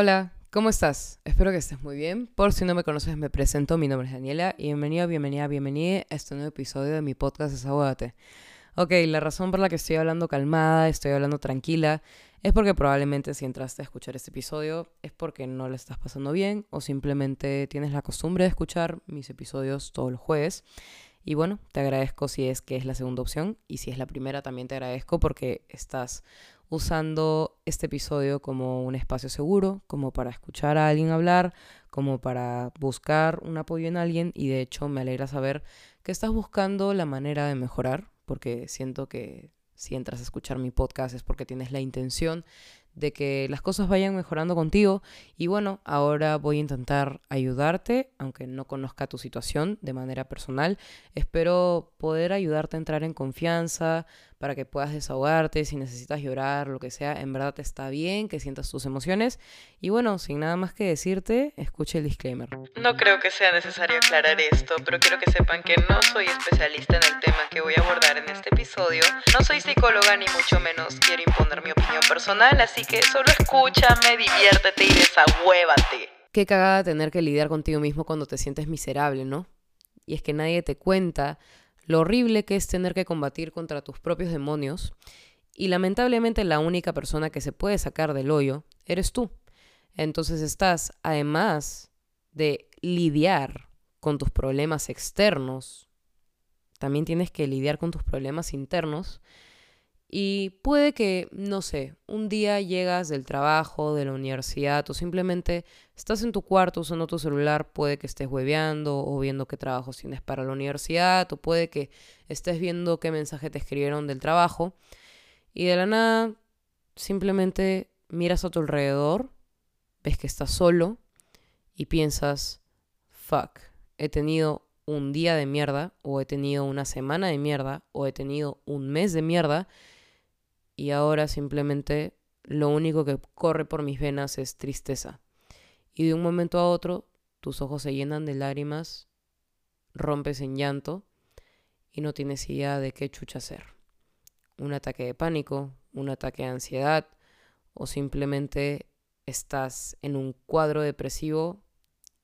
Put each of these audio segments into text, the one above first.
Hola, ¿cómo estás? Espero que estés muy bien. Por si no me conoces, me presento. Mi nombre es Daniela y bienvenido, bienvenida, bienvenida a este nuevo episodio de mi podcast Desahógate. Ok, la razón por la que estoy hablando calmada, estoy hablando tranquila, es porque probablemente si entraste a escuchar este episodio es porque no le estás pasando bien o simplemente tienes la costumbre de escuchar mis episodios todos los jueves. Y bueno, te agradezco si es que es la segunda opción y si es la primera también te agradezco porque estás usando este episodio como un espacio seguro, como para escuchar a alguien hablar, como para buscar un apoyo en alguien y de hecho me alegra saber que estás buscando la manera de mejorar, porque siento que si entras a escuchar mi podcast es porque tienes la intención de que las cosas vayan mejorando contigo. Y bueno, ahora voy a intentar ayudarte, aunque no conozca tu situación de manera personal. Espero poder ayudarte a entrar en confianza para que puedas desahogarte, si necesitas llorar, lo que sea, en verdad está bien que sientas tus emociones. Y bueno, sin nada más que decirte, escuche el disclaimer. No creo que sea necesario aclarar esto, pero quiero que sepan que no soy especialista en el tema que voy a abordar en este episodio. No soy psicóloga ni mucho menos quiero imponer mi opinión personal, así que solo escúchame, diviértete y desahuévate. Qué cagada tener que lidiar contigo mismo cuando te sientes miserable, ¿no? Y es que nadie te cuenta lo horrible que es tener que combatir contra tus propios demonios. Y lamentablemente la única persona que se puede sacar del hoyo eres tú. Entonces estás, además de lidiar con tus problemas externos, también tienes que lidiar con tus problemas internos y puede que, no sé, un día llegas del trabajo, de la universidad o simplemente estás en tu cuarto usando tu celular, puede que estés hueveando o viendo qué trabajos tienes para la universidad o puede que estés viendo qué mensaje te escribieron del trabajo y de la nada simplemente miras a tu alrededor, ves que estás solo y piensas, fuck, he tenido un día de mierda o he tenido una semana de mierda o he tenido un mes de mierda y ahora simplemente lo único que corre por mis venas es tristeza. Y de un momento a otro tus ojos se llenan de lágrimas, rompes en llanto y no tienes idea de qué chucha hacer. Un ataque de pánico, un ataque de ansiedad o simplemente estás en un cuadro depresivo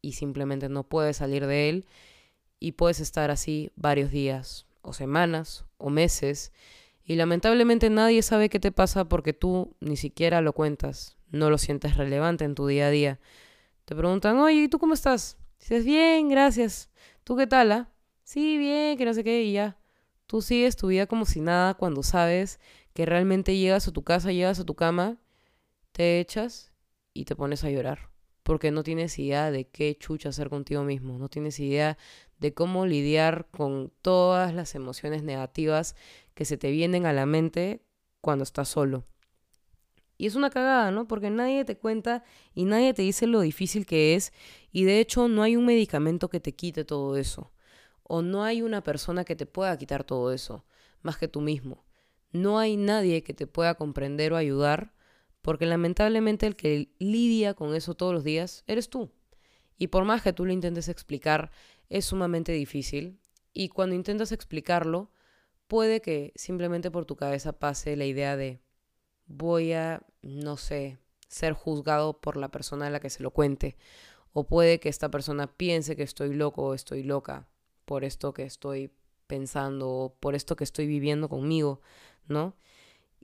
y simplemente no puedes salir de él y puedes estar así varios días o semanas o meses y lamentablemente nadie sabe qué te pasa porque tú ni siquiera lo cuentas, no lo sientes relevante en tu día a día. Te preguntan, oye, ¿y tú cómo estás? Dices, bien, gracias. ¿Tú qué tal? Ah? Sí, bien, que no sé qué, y ya. Tú sigues tu vida como si nada cuando sabes que realmente llegas a tu casa, llegas a tu cama, te echas y te pones a llorar. Porque no tienes idea de qué chucha hacer contigo mismo, no tienes idea de cómo lidiar con todas las emociones negativas que se te vienen a la mente cuando estás solo. Y es una cagada, ¿no? Porque nadie te cuenta y nadie te dice lo difícil que es y de hecho no hay un medicamento que te quite todo eso. O no hay una persona que te pueda quitar todo eso, más que tú mismo. No hay nadie que te pueda comprender o ayudar porque lamentablemente el que lidia con eso todos los días eres tú. Y por más que tú lo intentes explicar, es sumamente difícil. Y cuando intentas explicarlo, puede que simplemente por tu cabeza pase la idea de voy a, no sé, ser juzgado por la persona a la que se lo cuente. O puede que esta persona piense que estoy loco o estoy loca por esto que estoy pensando o por esto que estoy viviendo conmigo, ¿no?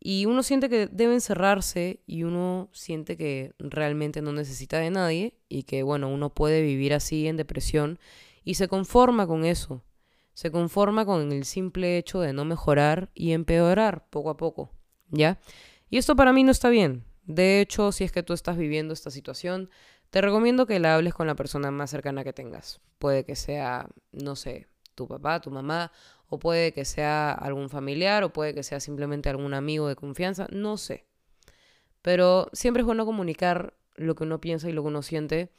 Y uno siente que debe encerrarse y uno siente que realmente no necesita de nadie y que, bueno, uno puede vivir así en depresión y se conforma con eso se conforma con el simple hecho de no mejorar y empeorar poco a poco, ¿ya? Y esto para mí no está bien. De hecho, si es que tú estás viviendo esta situación, te recomiendo que la hables con la persona más cercana que tengas. Puede que sea, no sé, tu papá, tu mamá, o puede que sea algún familiar, o puede que sea simplemente algún amigo de confianza, no sé. Pero siempre es bueno comunicar lo que uno piensa y lo que uno siente,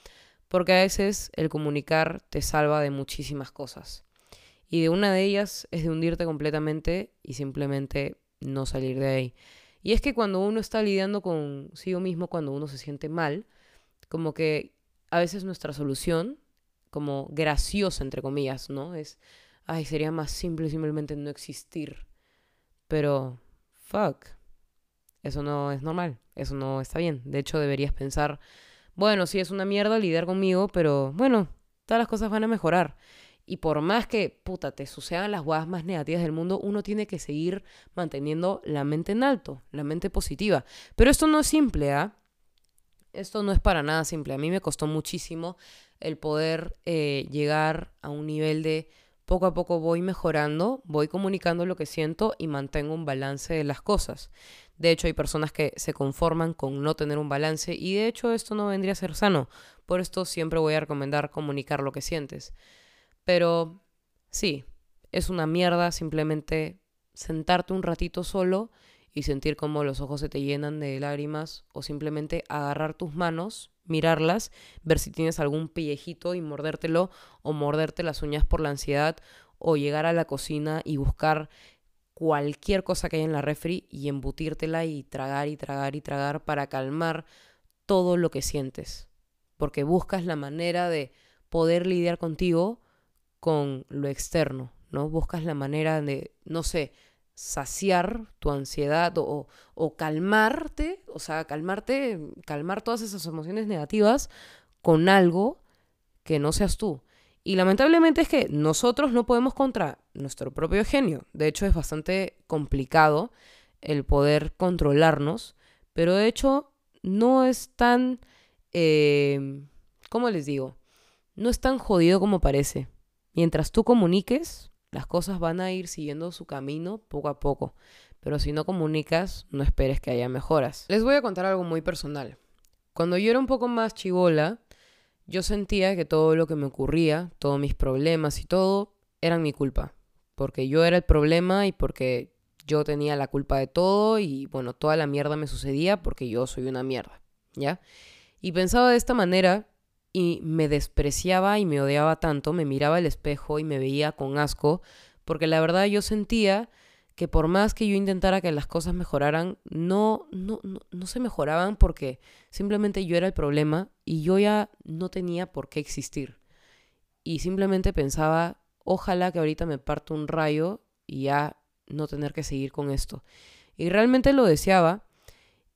porque a veces el comunicar te salva de muchísimas cosas. Y de una de ellas es de hundirte completamente y simplemente no salir de ahí. Y es que cuando uno está lidiando consigo mismo, cuando uno se siente mal, como que a veces nuestra solución, como graciosa entre comillas, ¿no? Es, ay, sería más simple simplemente no existir. Pero, fuck, eso no es normal, eso no está bien. De hecho, deberías pensar, bueno, sí es una mierda lidiar conmigo, pero bueno, todas las cosas van a mejorar. Y por más que, puta, te sucedan las guadas más negativas del mundo, uno tiene que seguir manteniendo la mente en alto, la mente positiva. Pero esto no es simple, ¿ah? Esto no es para nada simple. A mí me costó muchísimo el poder eh, llegar a un nivel de poco a poco voy mejorando, voy comunicando lo que siento y mantengo un balance de las cosas. De hecho, hay personas que se conforman con no tener un balance y de hecho esto no vendría a ser sano. Por esto siempre voy a recomendar comunicar lo que sientes. Pero sí, es una mierda simplemente sentarte un ratito solo y sentir como los ojos se te llenan de lágrimas o simplemente agarrar tus manos, mirarlas, ver si tienes algún pellejito y mordértelo o morderte las uñas por la ansiedad o llegar a la cocina y buscar cualquier cosa que haya en la refri y embutírtela y tragar y tragar y tragar para calmar todo lo que sientes. Porque buscas la manera de poder lidiar contigo con lo externo, ¿no? Buscas la manera de, no sé, saciar tu ansiedad o, o, calmarte, o sea, calmarte, calmar todas esas emociones negativas con algo que no seas tú. Y lamentablemente es que nosotros no podemos contra nuestro propio genio. De hecho, es bastante complicado el poder controlarnos, pero de hecho no es tan, eh, ¿cómo les digo? No es tan jodido como parece. Mientras tú comuniques, las cosas van a ir siguiendo su camino poco a poco. Pero si no comunicas, no esperes que haya mejoras. Les voy a contar algo muy personal. Cuando yo era un poco más chivola, yo sentía que todo lo que me ocurría, todos mis problemas y todo, eran mi culpa. Porque yo era el problema y porque yo tenía la culpa de todo y bueno, toda la mierda me sucedía porque yo soy una mierda, ¿ya? Y pensaba de esta manera y me despreciaba y me odiaba tanto, me miraba al espejo y me veía con asco, porque la verdad yo sentía que por más que yo intentara que las cosas mejoraran, no, no, no, se mejoraban porque simplemente yo era el problema y yo ya no tenía por qué existir. Y simplemente pensaba, ojalá que ahorita me parto un rayo y ya no tener que seguir con esto. Y realmente lo deseaba,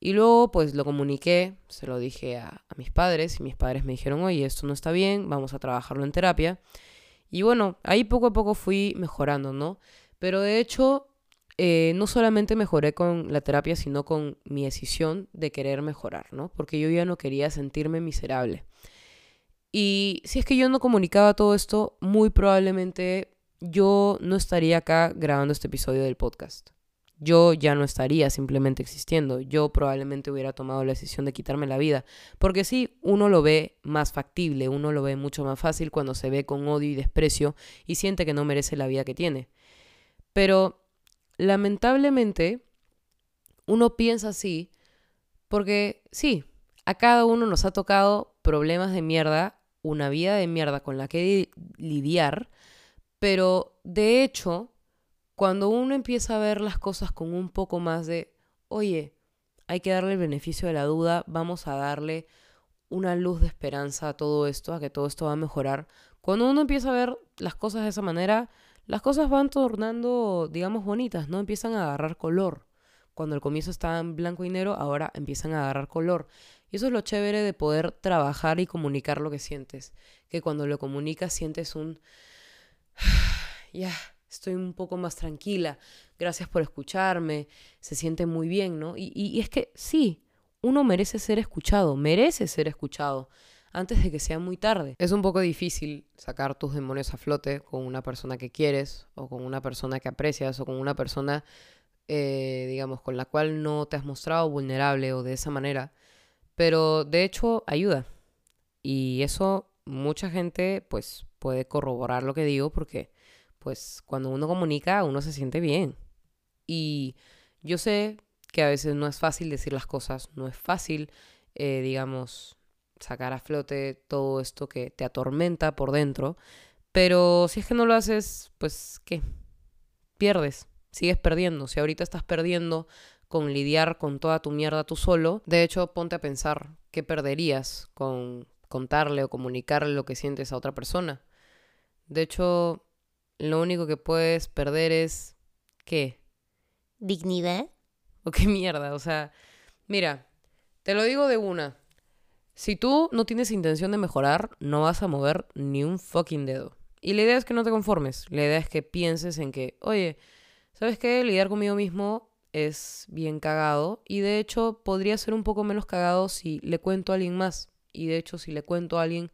y luego pues lo comuniqué, se lo dije a, mis padres y mis padres me dijeron, oye, esto no está bien, vamos a trabajarlo en terapia. Y bueno, ahí poco a poco fui mejorando, ¿no? Pero de hecho, eh, no solamente mejoré con la terapia, sino con mi decisión de querer mejorar, ¿no? Porque yo ya no quería sentirme miserable. Y si es que yo no comunicaba todo esto, muy probablemente yo no estaría acá grabando este episodio del podcast yo ya no estaría simplemente existiendo. Yo probablemente hubiera tomado la decisión de quitarme la vida. Porque sí, uno lo ve más factible, uno lo ve mucho más fácil cuando se ve con odio y desprecio y siente que no merece la vida que tiene. Pero lamentablemente, uno piensa así porque sí, a cada uno nos ha tocado problemas de mierda, una vida de mierda con la que lidiar, pero de hecho cuando uno empieza a ver las cosas con un poco más de, oye, hay que darle el beneficio de la duda, vamos a darle una luz de esperanza a todo esto, a que todo esto va a mejorar. Cuando uno empieza a ver las cosas de esa manera, las cosas van tornando, digamos, bonitas, ¿no? Empiezan a agarrar color. Cuando al comienzo estaban blanco y negro, ahora empiezan a agarrar color. Y eso es lo chévere de poder trabajar y comunicar lo que sientes. Que cuando lo comunicas sientes un... ya, estoy un poco más tranquila, gracias por escucharme, se siente muy bien, ¿no? Y, es que sí, uno merece ser escuchado, merece ser escuchado antes de que sea muy tarde. Es un poco difícil sacar tus demonios a flote con una persona que quieres o con una persona que aprecias o con una persona, eh, digamos, con la cual no te has mostrado vulnerable o de esa manera, pero de hecho ayuda. Y eso mucha gente pues puede corroborar lo que digo porque pues cuando uno comunica, uno se siente bien. Y yo sé que a veces no es fácil decir las cosas, no es fácil, eh, digamos, sacar a flote todo esto que te atormenta por dentro, pero si es que no lo haces, pues, ¿qué? Pierdes, sigues perdiendo. Si ahorita estás perdiendo con lidiar con toda tu mierda tú solo, de hecho, ponte a pensar qué perderías con contarle o comunicarle lo que sientes a otra persona. De hecho, lo único que puedes perder es ¿qué? Dignidad. ¿O qué mierda? O sea, mira, te lo digo de una. Si tú no tienes intención de mejorar, no vas a mover ni un fucking dedo. Y la idea es que no te conformes. La idea es que pienses en que, oye, ¿sabes qué? Lidiar conmigo mismo es bien cagado. Y de hecho, podría ser un poco menos cagado si le cuento a alguien más. Y de hecho, si le cuento a alguien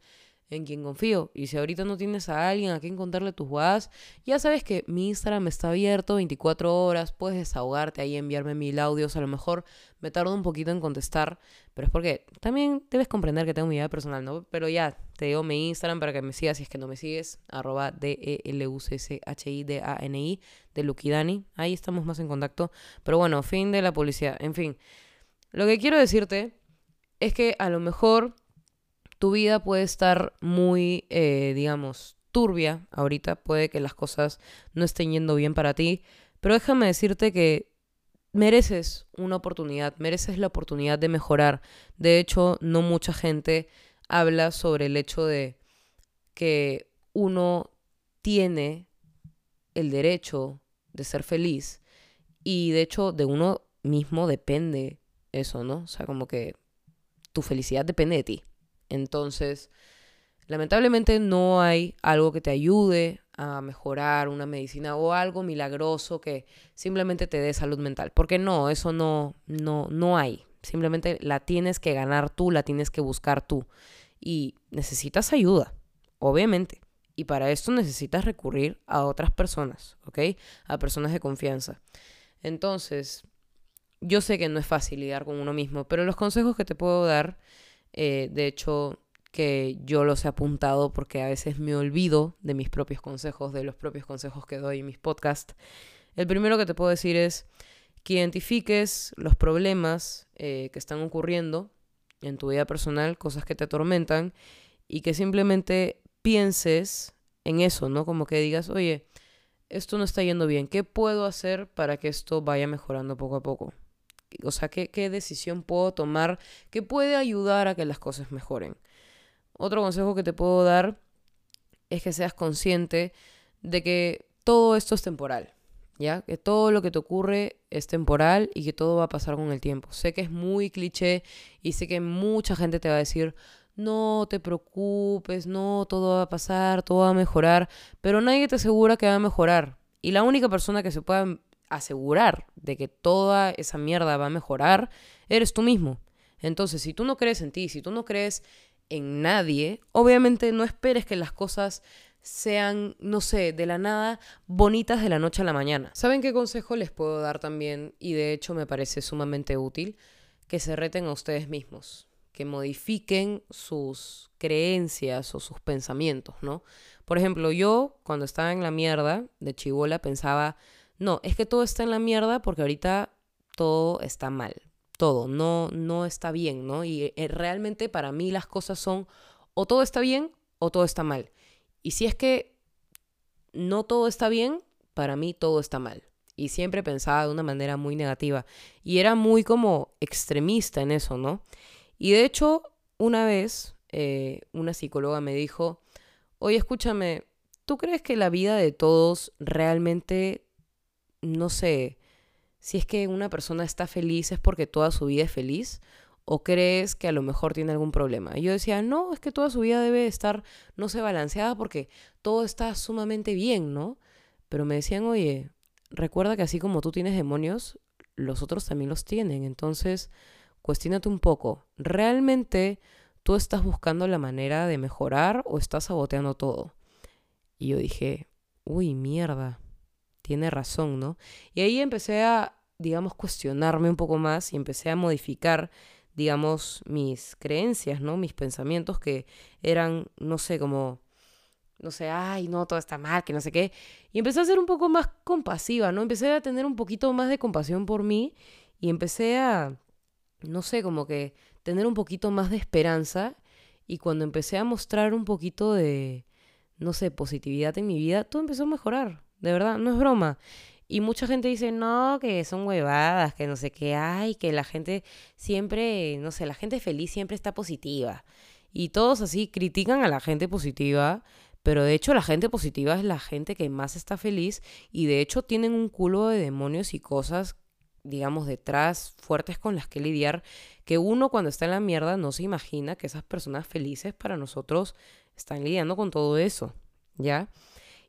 en quien confío. Y si ahorita no tienes a alguien a quien contarle tus guadas, ya sabes que mi Instagram está abierto 24 horas, puedes desahogarte ahí, enviarme mil audios, a lo mejor me tardo un poquito en contestar, pero es porque también debes comprender que tengo mi vida personal, ¿no? Pero ya, te digo mi Instagram para que me sigas si es que no me sigues, arroba D-E-L-U-C-C-H-I-D-A-N-I, de Lukidani, ahí estamos más en contacto. Pero bueno, fin de la policía, en fin. Lo que quiero decirte es que a lo mejor tu vida puede estar muy, eh, digamos, turbia ahorita, puede que las cosas no estén yendo bien para ti, pero déjame decirte que mereces una oportunidad, mereces la oportunidad de mejorar. De hecho, no mucha gente habla sobre el hecho de que uno tiene el derecho de ser feliz y de hecho de uno mismo depende eso, ¿no? O sea, como que tu felicidad depende de ti. Entonces, lamentablemente no hay algo que te ayude a mejorar una medicina o algo milagroso que simplemente te dé salud mental. Porque no, eso no, no, no hay. Simplemente la tienes que ganar tú, la tienes que buscar tú. Y necesitas ayuda, obviamente. Y para esto necesitas recurrir a otras personas, ¿ok? A personas de confianza. Entonces, yo sé que no es fácil lidiar con uno mismo, pero los consejos que te puedo dar eh, de hecho, que yo los he apuntado porque a veces me olvido de mis propios consejos, de los propios consejos que doy en mis podcasts. El primero que te puedo decir es que identifiques los problemas eh, que están ocurriendo en tu vida personal, cosas que te atormentan, y que simplemente pienses en eso, ¿no? Como que digas, oye, esto no está yendo bien, ¿qué puedo hacer para que esto vaya mejorando poco a poco? O sea, ¿qué, qué decisión puedo tomar que puede ayudar a que las cosas mejoren. Otro consejo que te puedo dar es que seas consciente de que todo esto es temporal, ¿ya? Que todo lo que te ocurre es temporal y que todo va a pasar con el tiempo. Sé que es muy cliché y sé que mucha gente te va a decir, no te preocupes, no, todo va a pasar, todo va a mejorar, pero nadie te asegura que va a mejorar. Y la única persona que se pueda asegurar de que toda esa mierda va a mejorar, eres tú mismo. Entonces, si tú no crees en ti, si tú no crees en nadie, obviamente no esperes que las cosas sean, no sé, de la nada bonitas de la noche a la mañana. ¿Saben qué consejo les puedo dar también? Y de hecho me parece sumamente útil, que se reten a ustedes mismos, que modifiquen sus creencias o sus pensamientos, ¿no? Por ejemplo, yo cuando estaba en la mierda de chivola pensaba, no, es que todo está en la mierda porque ahorita todo está mal. Todo, no, no está bien, ¿no? Y eh, realmente para mí las cosas son o todo está bien o todo está mal. Y si es que no todo está bien, para mí todo está mal. Y siempre pensaba de una manera muy negativa. Y era muy como extremista en eso, ¿no? Y de hecho, una vez eh, una psicóloga me dijo, oye, escúchame, ¿tú crees que la vida de todos realmente no sé, si es que una persona está feliz es porque toda su vida es feliz o crees que a lo mejor tiene algún problema. Y yo decía, no, es que toda su vida debe estar, no sé, balanceada porque todo está sumamente bien, ¿no? Pero me decían, oye, recuerda que así como tú tienes demonios, los otros también los tienen. Entonces, cuestionate un poco, ¿realmente tú estás buscando la manera de mejorar o estás saboteando todo? Y yo dije, uy, mierda tiene razón, ¿no? Y ahí empecé a, digamos, cuestionarme un poco más y empecé a modificar, digamos, mis creencias, ¿no? Mis pensamientos que eran, no sé, como, no sé, ay, no, todo está mal, que no sé qué. Y empecé a ser un poco más compasiva, ¿no? Empecé a tener un poquito más de compasión por mí y empecé a, no sé, como que tener un poquito más de esperanza. Y cuando empecé a mostrar un poquito de, no sé, positividad en mi vida, todo empezó a mejorar de verdad, no es broma. Y mucha gente dice, no, que son huevadas, que no sé qué hay, que la gente siempre, no sé, la gente feliz siempre está positiva. Y todos así critican a la gente positiva, pero de hecho la gente positiva es la gente que más está feliz y de hecho tienen un culo de demonios y cosas digamos, detrás, fuertes con las que lidiar, que uno cuando está en la mierda no se imagina que esas personas felices para nosotros están lidiando con todo eso, ¿ya?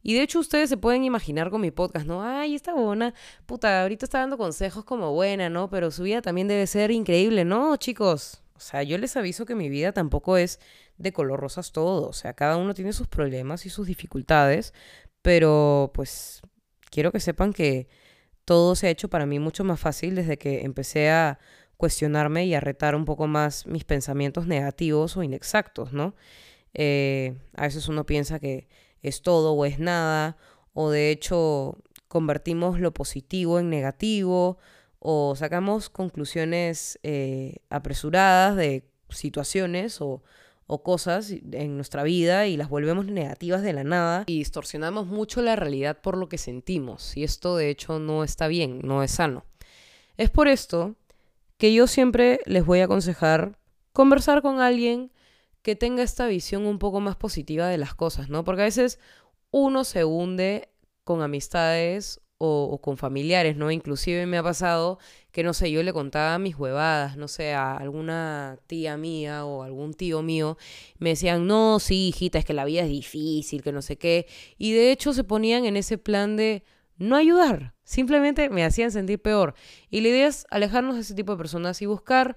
Y de hecho ustedes se pueden imaginar con mi podcast, ¿no? Ay, esta buena, puta, ahorita está dando consejos como buena, ¿no? Pero su vida también debe ser increíble, ¿no, chicos? O sea, yo les aviso que mi vida tampoco es de color rosas todo. O sea, cada uno tiene sus problemas y sus dificultades, pero pues quiero que sepan que todo se ha hecho para mí mucho más fácil desde que empecé a cuestionarme y a retar un poco más mis pensamientos negativos o inexactos, ¿no? Eh, a veces uno piensa que es todo o es nada, o de hecho convertimos lo positivo en negativo, o sacamos conclusiones eh, apresuradas de situaciones o, o cosas en nuestra vida y las volvemos negativas de la nada y distorsionamos mucho la realidad por lo que sentimos y esto de hecho no está bien, no es sano. Es por esto que yo siempre les voy a aconsejar conversar con alguien que tenga esta visión un poco más positiva de las cosas, ¿no? Porque a veces uno se hunde con amistades o, con familiares, ¿no? Inclusive me ha pasado que, no sé, yo le contaba mis huevadas, no sé, a alguna tía mía o algún tío mío, me decían, no, sí, hijita, es que la vida es difícil, que no sé qué, y de hecho se ponían en ese plan de no ayudar, simplemente me hacían sentir peor. Y la idea es alejarnos de ese tipo de personas y buscar,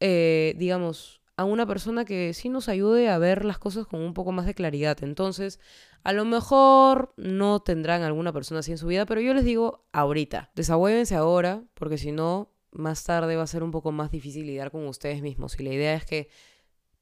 eh, digamos, a una persona que sí nos ayude a ver las cosas con un poco más de claridad. Entonces, a lo mejor no tendrán alguna persona así en su vida, pero yo les digo ahorita, desahuévense ahora, porque si no, más tarde va a ser un poco más difícil lidiar con ustedes mismos. Y la idea es que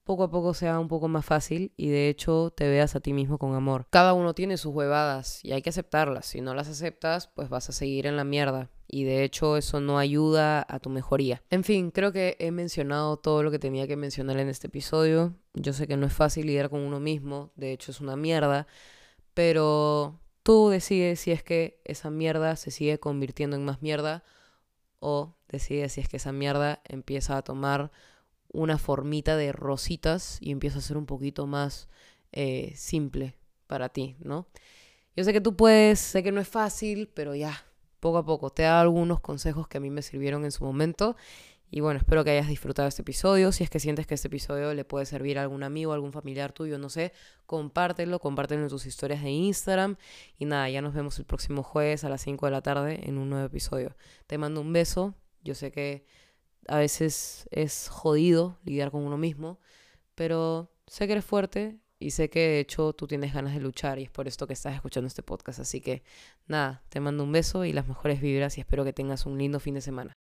poco a poco sea un poco más fácil y de hecho te veas a ti mismo con amor. Cada uno tiene sus huevadas y hay que aceptarlas. Si no las aceptas, pues vas a seguir en la mierda y de hecho eso no ayuda a tu mejoría. En fin, creo que he mencionado todo lo que tenía que mencionar en este episodio. Yo sé que no es fácil lidiar con uno mismo, de hecho es una mierda, pero tú decides si es que esa mierda se sigue convirtiendo en más mierda o decides si es que esa mierda empieza a tomar una formita de rositas y empieza a ser un poquito más eh, simple para ti, ¿no? Yo sé que tú puedes, sé que no es fácil, pero ya, poco a poco, te da algunos consejos que a mí me sirvieron en su momento. Y bueno, espero que hayas disfrutado este episodio. Si es que sientes que este episodio le puede servir a algún amigo, algún familiar tuyo, no sé, compártelo, compártelo en tus historias de Instagram. Y nada, ya nos vemos el próximo jueves a las 5 de la tarde en un nuevo episodio. Te mando un beso. Yo sé que a veces es jodido lidiar con uno mismo, pero sé que eres fuerte y sé que de hecho tú tienes ganas de luchar y es por esto que estás escuchando este podcast. Así que nada, te mando un beso y las mejores vibras y espero que tengas un lindo fin de semana.